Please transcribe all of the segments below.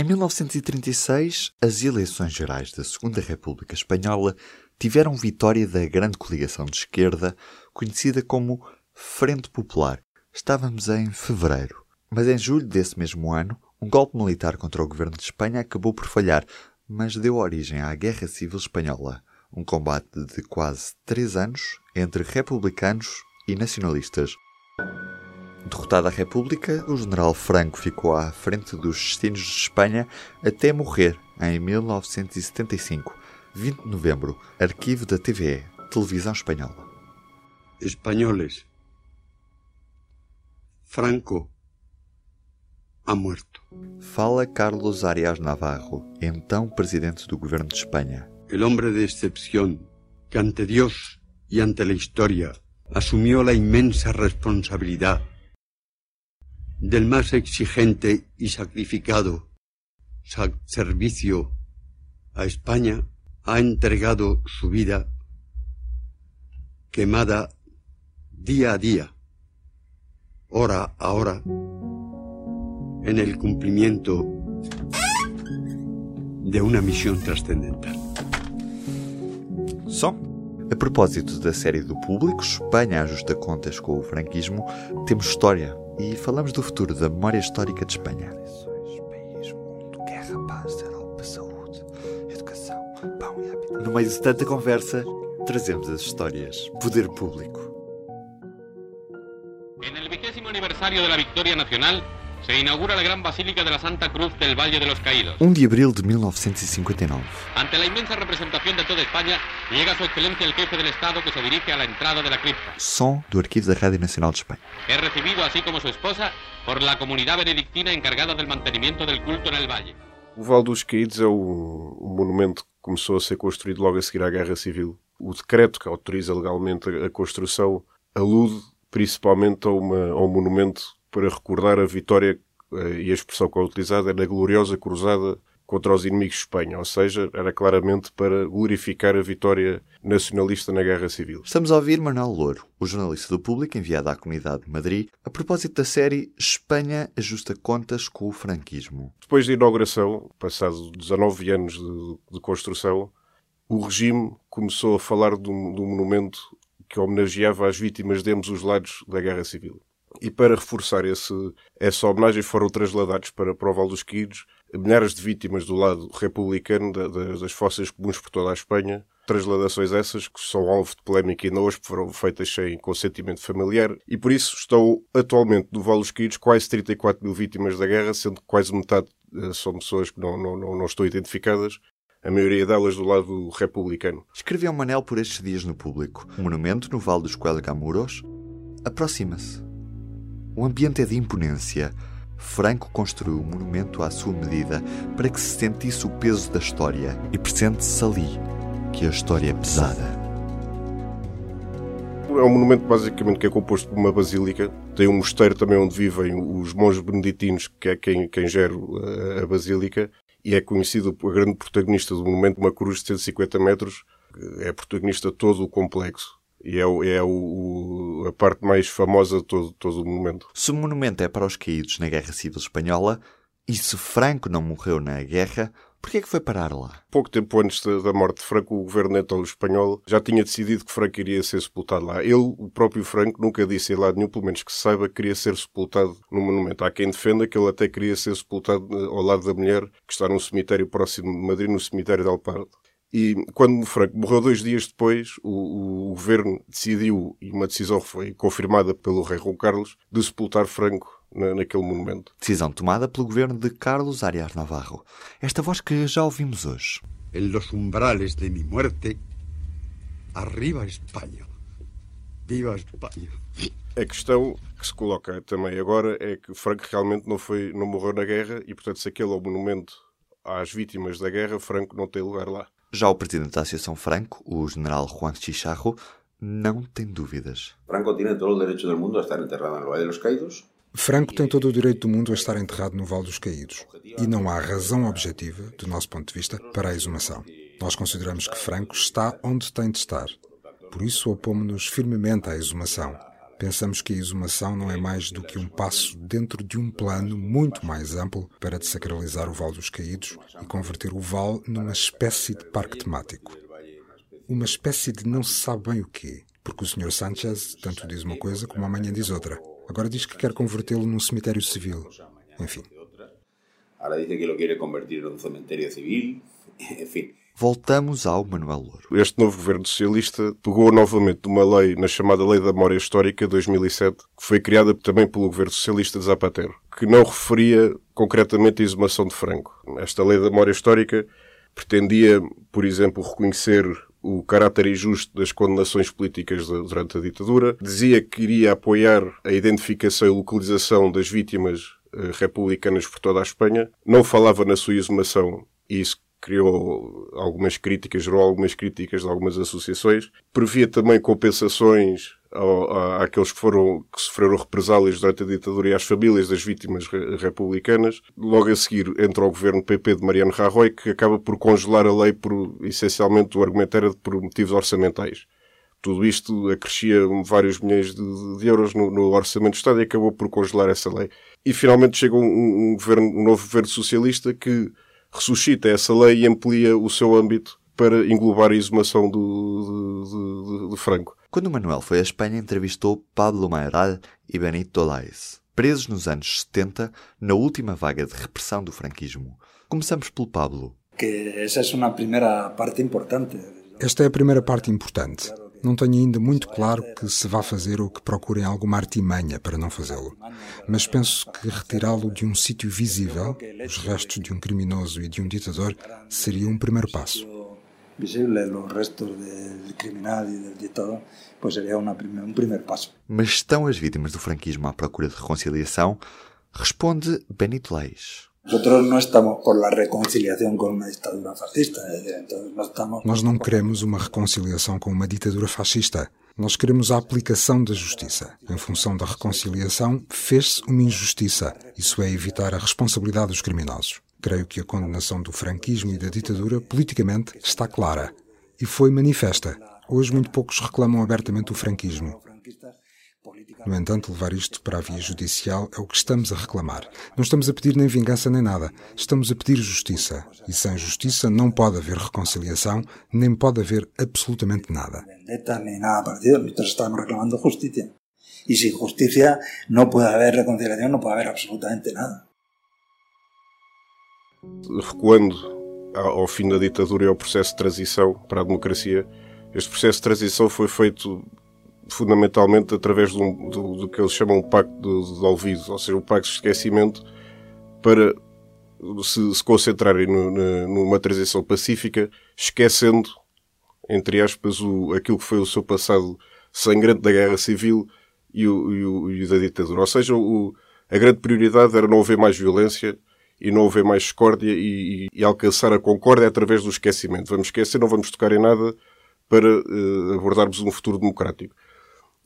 Em 1936, as eleições gerais da Segunda República Espanhola tiveram vitória da grande coligação de esquerda, conhecida como Frente Popular. Estávamos em fevereiro, mas em julho desse mesmo ano, um golpe militar contra o governo de Espanha acabou por falhar, mas deu origem à Guerra Civil Espanhola, um combate de quase três anos entre republicanos e nacionalistas. Derrotada a República, o general Franco ficou à frente dos destinos de Espanha até morrer em 1975. 20 de novembro, arquivo da TVE, Televisão Espanhola. Espanholes. Franco ha muerto. Fala Carlos Arias Navarro, então presidente do governo de Espanha. El hombre de excepción que ante Dios y ante la historia asumió la inmensa responsabilidad del más exigente y sacrificado servicio a España, ha entregado su vida quemada día a día, hora a hora, en el cumplimiento de una misión trascendental. Só a propósito da série do público, Espanha ajusta contas com o franquismo, temos história e falamos do futuro da memória histórica de Espanha. No meio de tanta conversa, trazemos as histórias. Poder público. En el vigésimo aniversario de la victoria nacional, se inaugura la gran Basílica de la Santa Cruz del Valle de los Caídos. 1 de abril de 1959. Ante la inmensa representación de toda España, llega su excelencia el jefe del Estado que se dirige a la entrada de la cripta. Som do arquivo da Rádio Nacional de Espanha. Es recibido, así como su esposa, por la comunidad benedictina encargada del mantenimiento del culto en el valle. O Val dos Caídos é um, um monumento que começou a ser construído logo a seguir à Guerra Civil. O decreto que autoriza legalmente a, a construção alude principalmente a, uma, a um monumento para recordar a vitória eh, e a expressão que é utilizada é na gloriosa cruzada contra os inimigos de Espanha, ou seja, era claramente para glorificar a vitória nacionalista na Guerra Civil. Estamos a ouvir Manuel Louro, o jornalista do Público enviado à comunidade de Madrid, a propósito da série Espanha ajusta contas com o franquismo. Depois da inauguração, passados 19 anos de, de construção, o regime começou a falar de um, de um monumento que homenageava as vítimas de ambos os lados da Guerra Civil. E para reforçar esse, essa homenagem foram trasladados para, para o Val dos Quírios milhares de vítimas do lado republicano da, da, das fossas comuns por toda a Espanha. Trasladações essas que são alvo de polémica e hoje foram feitas sem consentimento familiar e por isso estão atualmente no Val dos Quírios quase 34 mil vítimas da guerra, sendo que quase metade eh, são pessoas que não, não, não, não estão identificadas a maioria delas do lado republicano. Escreveu Manel por estes dias no público. O monumento no Vale dos Coelgamuros aproxima-se. O ambiente é de imponência. Franco construiu o monumento à sua medida para que se sentisse o peso da história e pressente-se ali que a história é pesada. É um monumento basicamente que é composto por uma basílica. Tem um mosteiro também onde vivem os monges beneditinos, que é quem, quem gera a basílica e é conhecido por grande protagonista do monumento, uma cruz de 150 metros, é protagonista de todo o complexo. E é, é o, a parte mais famosa de todo, todo o monumento. Se o monumento é para os caídos na Guerra Civil Espanhola, e se Franco não morreu na guerra, por que é que foi parar lá? Pouco tempo antes da morte de Franco, o governo então espanhol já tinha decidido que Franco iria ser sepultado lá. Ele, o próprio Franco, nunca disse em lado nenhum, pelo menos que se saiba, que queria ser sepultado no monumento. Há quem defenda que ele até queria ser sepultado eh, ao lado da mulher, que está num cemitério próximo de Madrid, no cemitério de Alpardo. E quando Franco morreu dois dias depois, o, o, governo decidiu, e uma decisão foi confirmada pelo rei João Carlos, de sepultar Franco na, naquele monumento. Decisão tomada pelo governo de Carlos Arias Navarro. Esta voz que já ouvimos hoje. En los umbrales de mi muerte, arriba Espanha. Viva Espanha. A questão que se coloca também agora é que Franco realmente não, foi, não morreu na guerra e, portanto, se aquele é o monumento às vítimas da guerra, Franco não tem lugar lá. Já o presidente da Associação Franco, o general Juan Chicharro, não tem dúvidas. Franco tem todo o direito do mundo a estar enterrado no Vale dos Caídos. Franco tem todo o direito do mundo a estar enterrado no Vale dos Caídos. E não há razão objetiva, do nosso ponto de vista, para a exumação. Nós consideramos que Franco está onde tem de estar. Por isso opomos-nos firmemente à exumação. Pensamos que a exumação não é mais do que um passo dentro de um plano muito mais amplo para desacralizar o Vale dos Caídos e converter o Vale numa espécie de parque temático. Uma espécie de não se sabe bem o quê, porque o Sr. Sanchez tanto diz uma coisa como amanhã diz outra. Agora diz que quer convertê-lo num cemitério civil. Enfim. Agora diz que lo quer convertir num cemitério civil. Enfim. Voltamos ao Manuel Louro. Este novo governo socialista pegou novamente de uma lei, na chamada Lei da Memória Histórica 2007, que foi criada também pelo governo socialista de Zapatero, que não referia concretamente a exumação de Franco. Esta Lei da Memória Histórica pretendia, por exemplo, reconhecer o caráter injusto das condenações políticas durante a ditadura, dizia que iria apoiar a identificação e localização das vítimas eh, republicanas por toda a Espanha, não falava na sua exumação e isso criou algumas críticas, gerou algumas críticas de algumas associações. Previa também compensações àqueles que, foram, que sofreram represálias durante a ditadura e às famílias das vítimas republicanas. Logo a seguir entra o governo PP de Mariano Rajoy, que acaba por congelar a lei por, essencialmente, o argumento era por motivos orçamentais. Tudo isto acrescia vários milhões de, de euros no, no, orçamento do Estado e acabou por congelar essa lei. E finalmente chega um, um, governo, um novo governo socialista que ressuscita essa lei e amplia o seu âmbito para englobar a exumação do, de, de, de Franco. Quando Manuel foi à Espanha, entrevistou Pablo Maioral e Benito Lais, presos nos anos 70, na última vaga de repressão do franquismo. Começamos pelo Pablo. Que essa é uma primeira parte importante. Esta é a primeira parte importante. Não tenho ainda muito claro que se vá fazer ou que procurem alguma artimanha para não fazê-lo. Mas penso que retirá-lo de um sítio visível, os restos de um criminoso e de um ditador, seria um primeiro passo. E um. Mas estão as vítimas do franquismo à procura de reconciliação? Responde Benito Leis. Nosotros no estamos por la reconciliación con una dictadura fascista. Entonces no estamos... Nós não queremos uma reconciliação com uma ditadura fascista. Nós queremos a aplicação da justiça. Em função da reconciliação, fez-se uma injustiça. Isso é evitar a responsabilidade dos criminosos. Creio que a condenação do franquismo e da ditadura, politicamente, está clara. E foi manifesta. Hoje, muito poucos reclamam abertamente o franquismo. No entanto, levar isto para a via judicial é o que estamos a reclamar. Não estamos a pedir nem vingança nem nada. Estamos a pedir justiça. E sem justiça não pode haver reconciliação, nem pode haver absolutamente nada. Vendetta nem nada parecido. Nós estamos reclamando justiça. E sem justiça não pode haver reconciliação, não pode haver absolutamente nada. Recuando ao fim da ditadura e ao processo de transição para a democracia, este processo de transição foi feito fundamentalmente através do, do, do, que eles chamam o pacto de, de ou seja, o pacto de esquecimento, para se, se concentrarem no, no, numa transição pacífica, esquecendo, entre aspas, o, aquilo que foi o seu passado sangrante da guerra civil e o, e o, e da ditadura. Ou seja, o, a grande prioridade era não haver mais violência e não haver mais discórdia e, e, alcançar a concórdia através do esquecimento. Vamos esquecer, não vamos tocar em nada para uh, abordarmos um futuro democrático.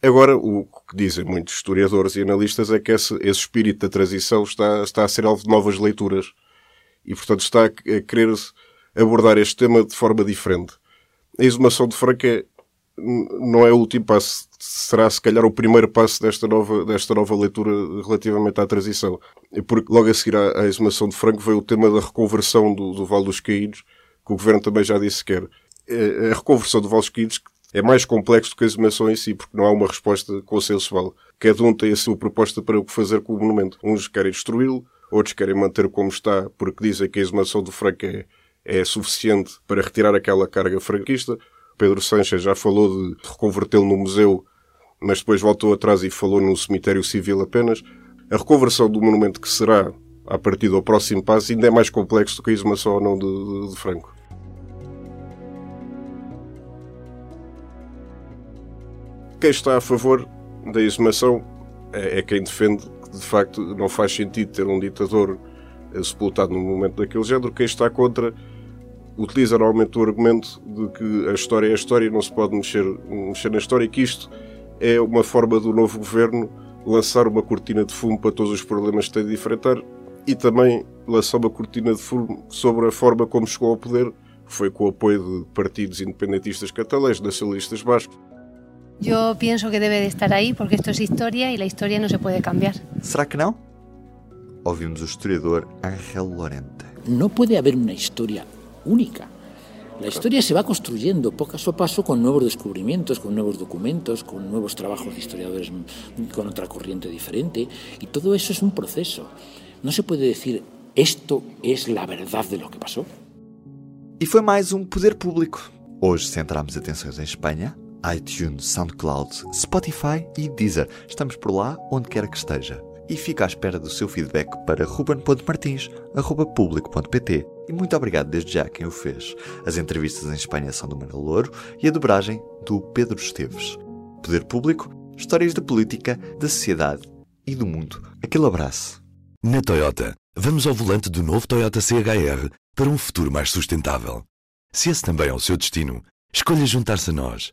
Agora, o que dizem muitos historiadores e analistas é que esse, esse espírito da transição está, está a ser alvo de novas leituras e, portanto, está a querer abordar este tema de forma diferente. A exumação de Franca não é o último passo, será se calhar o primeiro passo desta nova, desta nova leitura relativamente à transição. Porque logo a seguir à, à exumação de Franco veio o tema da reconversão do, do Vale dos Caídos, que o Governo também já disse que quer. A reconversão do Vale dos Caídos é mais complexo do que a exumação em si, porque não há uma resposta consensual. Cada um tem a sua proposta para o que fazer com o monumento. Uns querem destruí-lo, outros querem manter como está, porque dizem que a exumação do Franco é, é suficiente para retirar aquela carga franquista. Pedro Sanches já falou de reconvertê-lo no museu, mas depois voltou atrás e falou num cemitério civil apenas. A reconversão do monumento que será, a partir do próximo passo, ainda é mais complexo do que a exumação ou não de, de, de Franco. Quem está a favor da exumação é, é quem defende que de facto não faz sentido ter um ditador sepultado num momento daquele género. Quem está contra utiliza normalmente o argumento de que a história é a história e não se pode mexer, mexer na história e que isto é uma forma do novo governo lançar uma cortina de fumo para todos os problemas que tem de enfrentar e também lançar uma cortina de fumo sobre a forma como chegou ao poder, foi com o apoio de partidos independentistas catalães, nacionalistas bascos. Eu penso que deve de estar aí porque isto é história e a história não se pode cambiar. Será que não? Ouvimos o historiador Ángel Lorente. Não pode haver uma história única. La historia se va construyendo poco a paso con nuevos descubrimientos, con nuevos documentos, con nuevos trabajos de historiadores con otra corriente diferente. Y todo eso es un proceso. No se puede decir esto es la verdad de lo que pasó. E foi mais um Poder Público. Hoje centramos atenções em Espanha, iTunes, SoundCloud, Spotify e Deezer. Estamos por lá onde quer que esteja. E fica à espera do seu feedback para ruben.martins.público.pt e muito obrigado desde já a quem o fez. As entrevistas em Espanha são do Manuel Louro e a dobragem do Pedro Esteves. Poder Público, histórias da política, da sociedade e do mundo. Aquele abraço. Na Toyota, vamos ao volante do novo Toyota CHR para um futuro mais sustentável. Se esse também é o seu destino, escolha juntar-se a nós.